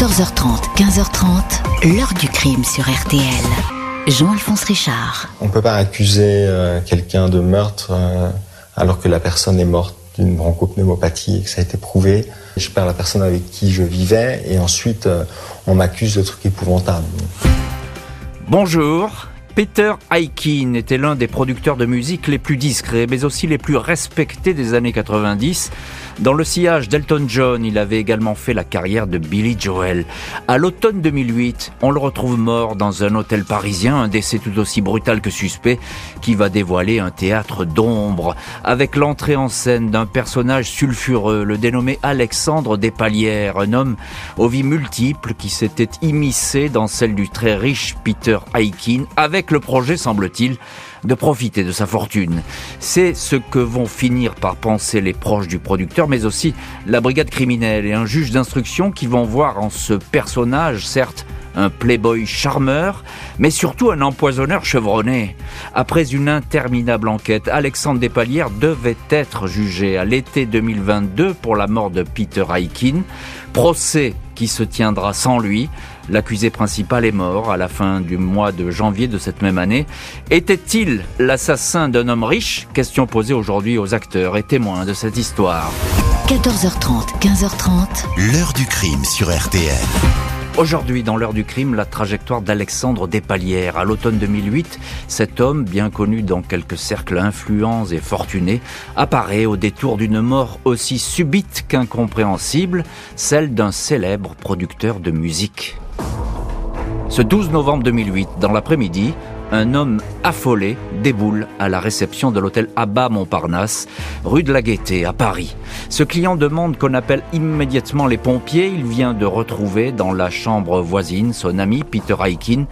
14h30, 15h30, l'heure du crime sur RTL. Jean-Alphonse Richard. On ne peut pas accuser euh, quelqu'un de meurtre euh, alors que la personne est morte d'une bronchopneumopathie et que ça a été prouvé. Je perds la personne avec qui je vivais et ensuite euh, on m'accuse de trucs épouvantables. Bonjour, Peter Aikin était l'un des producteurs de musique les plus discrets, mais aussi les plus respectés des années 90. Dans le sillage d'Elton John, il avait également fait la carrière de Billy Joel. À l'automne 2008, on le retrouve mort dans un hôtel parisien, un décès tout aussi brutal que suspect, qui va dévoiler un théâtre d'ombre, avec l'entrée en scène d'un personnage sulfureux, le dénommé Alexandre Despalières, un homme aux vies multiples qui s'était immiscé dans celle du très riche Peter Aikin, avec le projet, semble-t-il, de profiter de sa fortune. C'est ce que vont finir par penser les proches du producteur, mais aussi la brigade criminelle et un juge d'instruction qui vont voir en ce personnage, certes, un playboy charmeur, mais surtout un empoisonneur chevronné. Après une interminable enquête, Alexandre Despalières devait être jugé à l'été 2022 pour la mort de Peter Aikin, procès qui se tiendra sans lui, L'accusé principal est mort à la fin du mois de janvier de cette même année. Était-il l'assassin d'un homme riche? Question posée aujourd'hui aux acteurs et témoins de cette histoire. 14h30, 15h30. L'heure du crime sur RTL. Aujourd'hui, dans l'heure du crime, la trajectoire d'Alexandre Despalières. À l'automne 2008, cet homme, bien connu dans quelques cercles influents et fortunés, apparaît au détour d'une mort aussi subite qu'incompréhensible, celle d'un célèbre producteur de musique. Ce 12 novembre 2008, dans l'après-midi, un homme affolé déboule à la réception de l'hôtel Abba Montparnasse, rue de la Gaîté, à Paris. Ce client demande qu'on appelle immédiatement les pompiers. Il vient de retrouver dans la chambre voisine son ami Peter Aikin,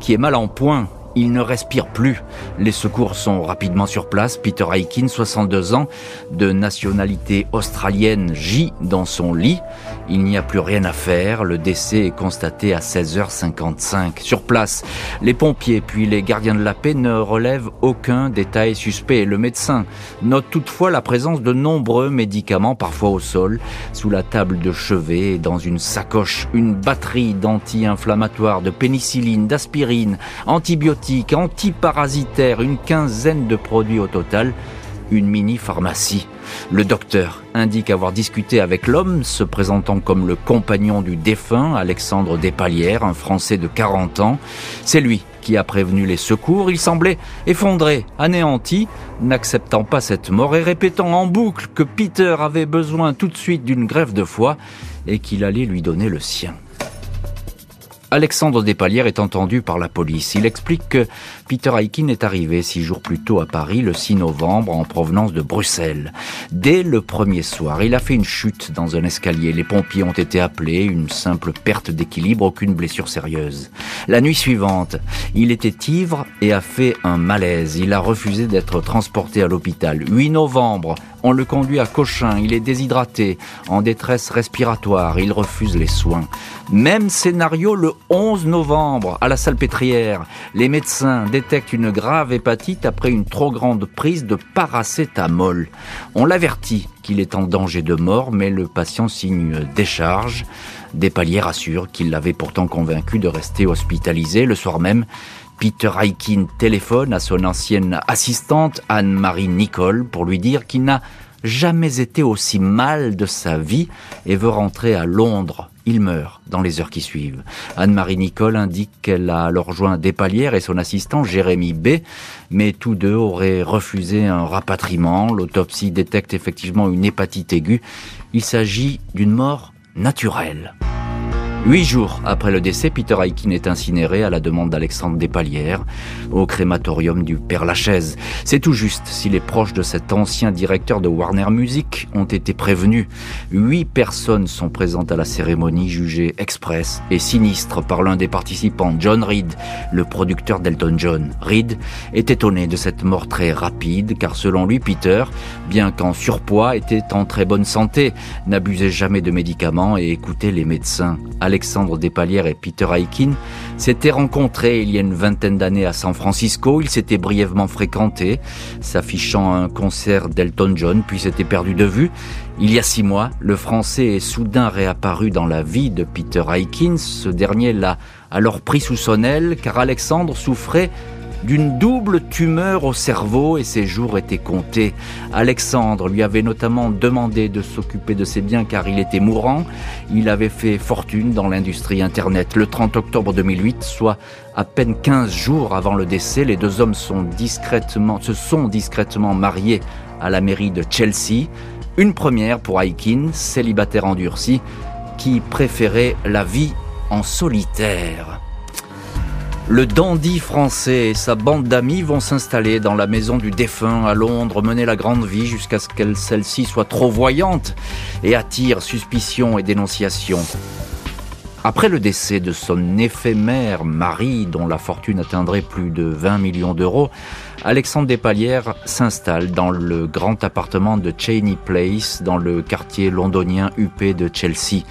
qui est mal en point il ne respire plus. Les secours sont rapidement sur place. Peter Aikin, 62 ans, de nationalité australienne, gît dans son lit. Il n'y a plus rien à faire. Le décès est constaté à 16h55. Sur place, les pompiers puis les gardiens de la paix ne relèvent aucun détail suspect. Le médecin note toutefois la présence de nombreux médicaments, parfois au sol, sous la table de chevet et dans une sacoche. Une batterie d'anti-inflammatoires, de pénicilline, d'aspirine, antibiotiques antiparasitaire, une quinzaine de produits au total, une mini-pharmacie. Le docteur indique avoir discuté avec l'homme se présentant comme le compagnon du défunt, Alexandre Despalières, un Français de 40 ans. C'est lui qui a prévenu les secours. Il semblait effondré, anéanti, n'acceptant pas cette mort et répétant en boucle que Peter avait besoin tout de suite d'une grève de foie et qu'il allait lui donner le sien. Alexandre Despalières est entendu par la police. Il explique que Peter Aikin est arrivé six jours plus tôt à Paris, le 6 novembre, en provenance de Bruxelles. Dès le premier soir, il a fait une chute dans un escalier. Les pompiers ont été appelés, une simple perte d'équilibre, aucune blessure sérieuse. La nuit suivante, il était ivre et a fait un malaise. Il a refusé d'être transporté à l'hôpital. 8 novembre, on le conduit à Cochin, il est déshydraté, en détresse respiratoire, il refuse les soins. Même scénario le 11 novembre, à la Salpêtrière. Les médecins détectent une grave hépatite après une trop grande prise de paracétamol. On l'avertit qu'il est en danger de mort, mais le patient signe décharge. Despaliers rassure qu'il l'avait pourtant convaincu de rester hospitalisé le soir même. Peter Aikin téléphone à son ancienne assistante Anne-Marie Nicole pour lui dire qu'il n'a jamais été aussi mal de sa vie et veut rentrer à Londres. Il meurt dans les heures qui suivent. Anne-Marie Nicole indique qu'elle a alors rejoint Despalières et son assistant Jérémy B, mais tous deux auraient refusé un rapatriement. L'autopsie détecte effectivement une hépatite aiguë. Il s'agit d'une mort naturelle. Huit jours après le décès, Peter Aikin est incinéré à la demande d'Alexandre Despalières au crématorium du Père Lachaise. C'est tout juste si les proches de cet ancien directeur de Warner Music ont été prévenus. Huit personnes sont présentes à la cérémonie jugée express et sinistre par l'un des participants, John Reed, le producteur d'Elton John. Reed est étonné de cette mort très rapide car selon lui, Peter, bien qu'en surpoids, était en très bonne santé, n'abusait jamais de médicaments et écoutait les médecins. Alexandre Despalières et Peter Aikin s'étaient rencontrés il y a une vingtaine d'années à San Francisco. Ils s'étaient brièvement fréquentés, s'affichant à un concert d'Elton John, puis s'étaient perdus de vue. Il y a six mois, le Français est soudain réapparu dans la vie de Peter Aikin. Ce dernier l'a alors pris sous son aile, car Alexandre souffrait d'une double tumeur au cerveau et ses jours étaient comptés. Alexandre lui avait notamment demandé de s'occuper de ses biens car il était mourant. Il avait fait fortune dans l'industrie Internet. Le 30 octobre 2008, soit à peine 15 jours avant le décès, les deux hommes se sont discrètement mariés à la mairie de Chelsea. Une première pour Aikin, célibataire endurci, qui préférait la vie en solitaire. Le dandy français et sa bande d'amis vont s'installer dans la maison du défunt à Londres, mener la grande vie jusqu'à ce qu'elle celle-ci soit trop voyante et attire suspicion et dénonciation. Après le décès de son éphémère mari, dont la fortune atteindrait plus de 20 millions d'euros, Alexandre Despalières s'installe dans le grand appartement de Cheney Place, dans le quartier londonien huppé de Chelsea.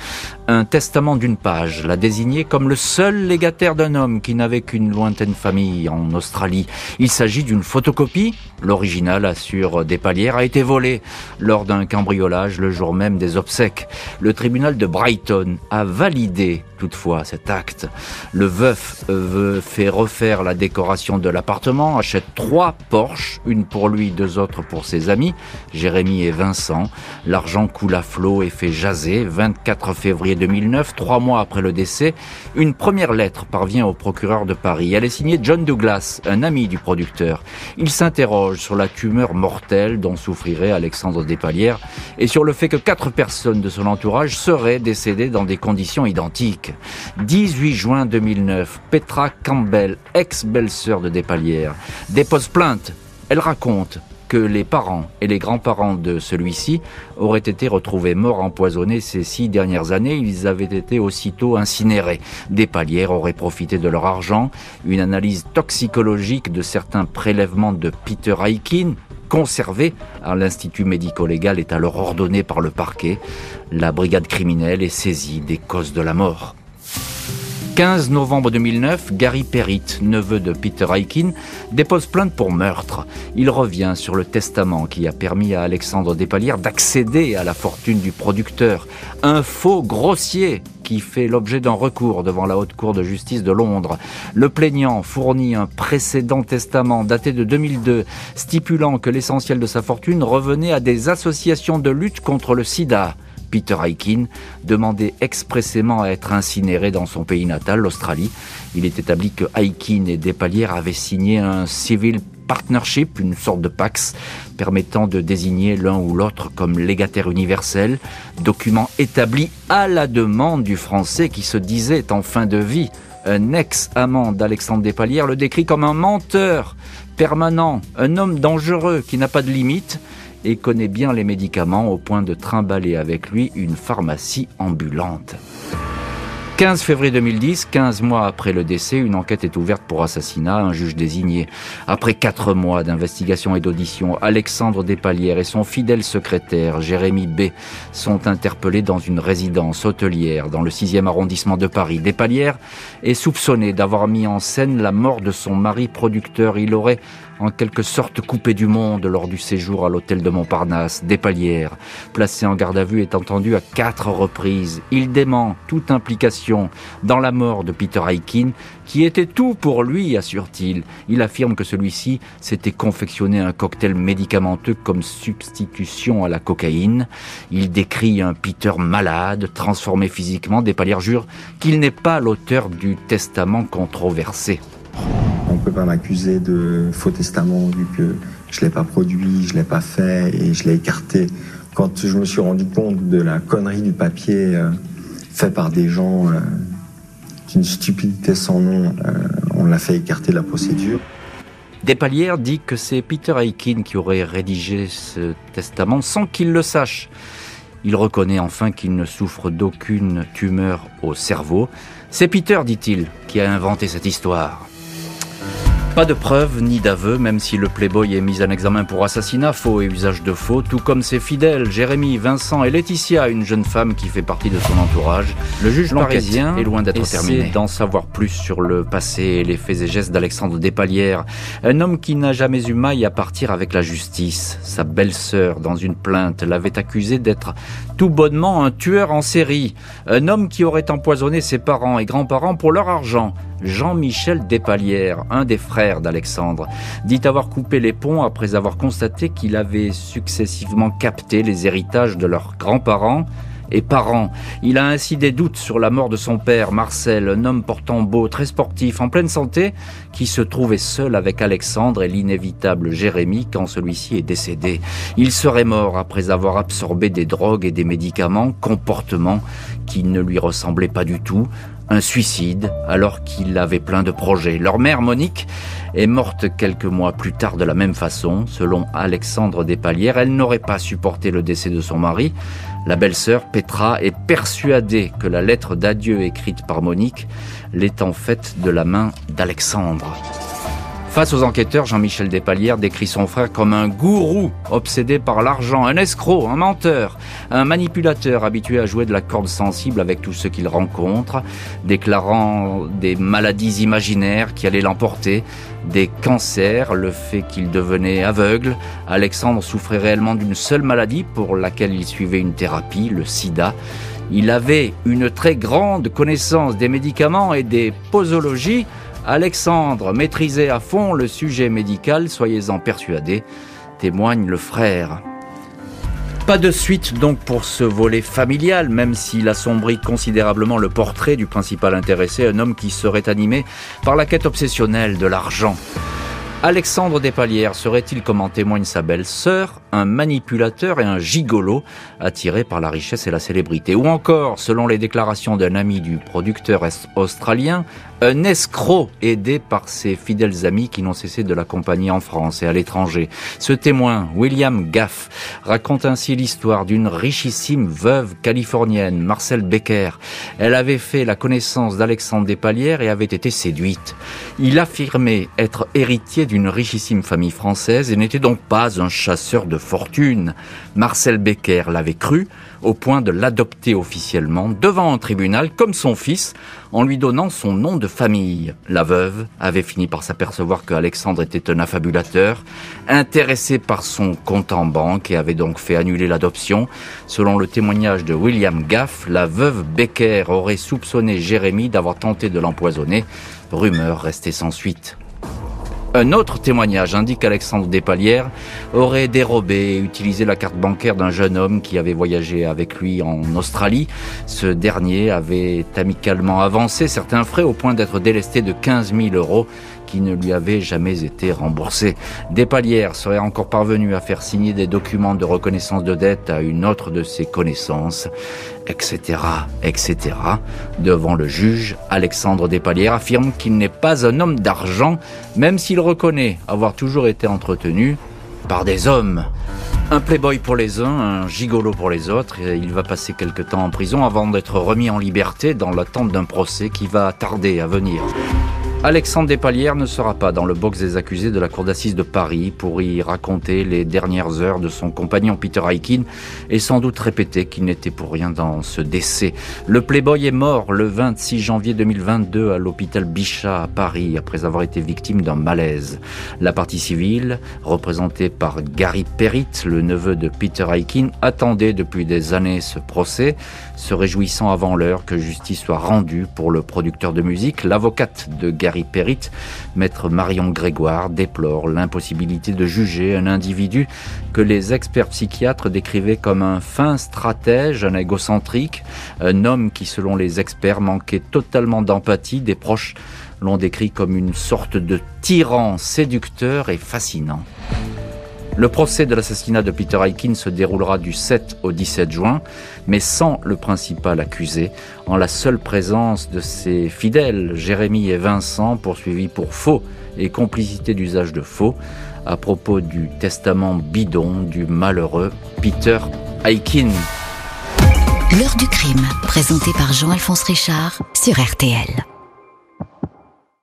Un testament d'une page l'a désigné comme le seul légataire d'un homme qui n'avait qu'une lointaine famille en Australie. Il s'agit d'une photocopie. L'original, assure Despalières, a été volé lors d'un cambriolage le jour même des obsèques. Le tribunal de Brighton a validé toutefois cet acte. Le veuf veut fait refaire la décoration de l'appartement, achète trois Porsche, une pour lui, deux autres pour ses amis, Jérémy et Vincent. L'argent coule à flot et fait jaser. 24 février 2009, trois mois après le décès, une première lettre parvient au procureur de Paris. Elle est signée John Douglas, un ami du producteur. Il s'interroge sur la tumeur mortelle dont souffrirait Alexandre Despalières et sur le fait que quatre personnes de son entourage seraient décédées dans des conditions identiques. 18 juin 2009, Petra Campbell, ex-belle-sœur de Despalières, dépose plainte. Elle raconte que les parents et les grands-parents de celui-ci auraient été retrouvés morts empoisonnés ces six dernières années. Ils avaient été aussitôt incinérés. Des palières auraient profité de leur argent. Une analyse toxicologique de certains prélèvements de Peter Aikin, conservé à l'Institut médico-légal est alors ordonnée par le parquet. La brigade criminelle est saisie des causes de la mort. 15 novembre 2009, Gary Perrit, neveu de Peter Aikin, dépose plainte pour meurtre. Il revient sur le testament qui a permis à Alexandre Despalières d'accéder à la fortune du producteur. Un faux grossier qui fait l'objet d'un recours devant la Haute Cour de justice de Londres. Le plaignant fournit un précédent testament daté de 2002 stipulant que l'essentiel de sa fortune revenait à des associations de lutte contre le sida. Peter Aikin, demandait expressément à être incinéré dans son pays natal, l'Australie. Il est établi que Aikin et Despalières avaient signé un civil partnership, une sorte de pax, permettant de désigner l'un ou l'autre comme légataire universel, document établi à la demande du Français qui se disait en fin de vie. Un ex-amant d'Alexandre Despalières le décrit comme un menteur permanent, un homme dangereux qui n'a pas de limite, et connaît bien les médicaments au point de trimballer avec lui une pharmacie ambulante. 15 février 2010, 15 mois après le décès, une enquête est ouverte pour assassinat, un juge désigné. Après quatre mois d'investigation et d'audition, Alexandre Despalières et son fidèle secrétaire, Jérémy B, sont interpellés dans une résidence hôtelière dans le 6e arrondissement de Paris. Despalières est soupçonné d'avoir mis en scène la mort de son mari producteur. Il aurait en quelque sorte coupé du monde lors du séjour à l'hôtel de Montparnasse, Despalières, placé en garde à vue, est entendu à quatre reprises. Il dément toute implication dans la mort de Peter Aikin, qui était tout pour lui, assure-t-il. Il affirme que celui-ci s'était confectionné un cocktail médicamenteux comme substitution à la cocaïne. Il décrit un Peter malade, transformé physiquement. Despalières jure qu'il n'est pas l'auteur du testament controversé. Pas m'accuser de faux testament vu que je l'ai pas produit, je l'ai pas fait et je l'ai écarté. Quand je me suis rendu compte de la connerie du papier euh, fait par des gens euh, d'une stupidité sans nom, euh, on l'a fait écarter de la procédure. Despalières dit que c'est Peter Aikin qui aurait rédigé ce testament sans qu'il le sache. Il reconnaît enfin qu'il ne souffre d'aucune tumeur au cerveau. C'est Peter, dit-il, qui a inventé cette histoire. Pas de preuves ni d'aveux, même si le Playboy est mis en examen pour assassinat, faux et usage de faux, tout comme ses fidèles, Jérémy, Vincent et Laetitia, une jeune femme qui fait partie de son entourage. Le juge parisien est loin d'être terminé d'en savoir plus sur le passé et les faits et gestes d'Alexandre Despalières, un homme qui n'a jamais eu maille à partir avec la justice. Sa belle-sœur, dans une plainte, l'avait accusé d'être tout bonnement un tueur en série, un homme qui aurait empoisonné ses parents et grands-parents pour leur argent. Jean-Michel Despalières, un des frères d'Alexandre, dit avoir coupé les ponts après avoir constaté qu'il avait successivement capté les héritages de leurs grands-parents et parents. Il a ainsi des doutes sur la mort de son père, Marcel, un homme portant beau, très sportif, en pleine santé, qui se trouvait seul avec Alexandre et l'inévitable Jérémie quand celui-ci est décédé. Il serait mort après avoir absorbé des drogues et des médicaments, comportements qui ne lui ressemblaient pas du tout, un suicide alors qu'il avait plein de projets. Leur mère, Monique, est morte quelques mois plus tard de la même façon. Selon Alexandre Despalières, elle n'aurait pas supporté le décès de son mari. La belle-sœur, Petra, est persuadée que la lettre d'adieu écrite par Monique l'est en fait de la main d'Alexandre. Face aux enquêteurs, Jean-Michel Despalières décrit son frère comme un gourou obsédé par l'argent, un escroc, un menteur, un manipulateur habitué à jouer de la corde sensible avec tous ceux qu'il rencontre, déclarant des maladies imaginaires qui allaient l'emporter, des cancers, le fait qu'il devenait aveugle. Alexandre souffrait réellement d'une seule maladie pour laquelle il suivait une thérapie, le sida. Il avait une très grande connaissance des médicaments et des posologies, Alexandre maîtrisait à fond le sujet médical, soyez-en persuadés, témoigne le frère. Pas de suite donc pour ce volet familial, même s'il assombrit considérablement le portrait du principal intéressé, un homme qui serait animé par la quête obsessionnelle de l'argent. Alexandre Despalières serait-il, comme en témoigne sa belle-sœur, un manipulateur et un gigolo attiré par la richesse et la célébrité? Ou encore, selon les déclarations d'un ami du producteur australien, un escroc aidé par ses fidèles amis qui n'ont cessé de l'accompagner en France et à l'étranger. Ce témoin, William Gaff, raconte ainsi l'histoire d'une richissime veuve californienne, Marcel Becker. Elle avait fait la connaissance d'Alexandre Despalières et avait été séduite. Il affirmait être héritier d'une richissime famille française et n'était donc pas un chasseur de fortune. Marcel Becker l'avait cru au point de l'adopter officiellement devant un tribunal comme son fils en lui donnant son nom de famille. La veuve avait fini par s'apercevoir que Alexandre était un affabulateur, intéressé par son compte en banque et avait donc fait annuler l'adoption. Selon le témoignage de William Gaff, la veuve Becker aurait soupçonné Jérémy d'avoir tenté de l'empoisonner. Rumeur restée sans suite. Un autre témoignage indique qu'Alexandre Despalières aurait dérobé et utilisé la carte bancaire d'un jeune homme qui avait voyagé avec lui en Australie. Ce dernier avait amicalement avancé certains frais au point d'être délesté de 15 000 euros qui ne lui avait jamais été remboursé. Despalières serait encore parvenu à faire signer des documents de reconnaissance de dette à une autre de ses connaissances, etc., etc. Devant le juge, Alexandre Despalières affirme qu'il n'est pas un homme d'argent, même s'il reconnaît avoir toujours été entretenu par des hommes. Un playboy pour les uns, un gigolo pour les autres, et il va passer quelque temps en prison avant d'être remis en liberté dans l'attente d'un procès qui va tarder à venir. Alexandre Despalières ne sera pas dans le box des accusés de la cour d'assises de Paris pour y raconter les dernières heures de son compagnon Peter Aikin et sans doute répéter qu'il n'était pour rien dans ce décès. Le Playboy est mort le 26 janvier 2022 à l'hôpital Bichat à Paris après avoir été victime d'un malaise. La partie civile, représentée par Gary Perrit, le neveu de Peter Aikin, attendait depuis des années ce procès, se réjouissant avant l'heure que justice soit rendue pour le producteur de musique, l'avocate de Gary Perrit, maître Marion Grégoire déplore l'impossibilité de juger un individu que les experts psychiatres décrivaient comme un fin stratège, un égocentrique, un homme qui, selon les experts, manquait totalement d'empathie. Des proches l'ont décrit comme une sorte de tyran séducteur et fascinant. Le procès de l'assassinat de Peter Aikin se déroulera du 7 au 17 juin, mais sans le principal accusé, en la seule présence de ses fidèles, Jérémy et Vincent, poursuivis pour faux et complicité d'usage de faux, à propos du testament bidon du malheureux Peter Aikin. L'heure du crime, présenté par Jean-Alphonse Richard sur RTL.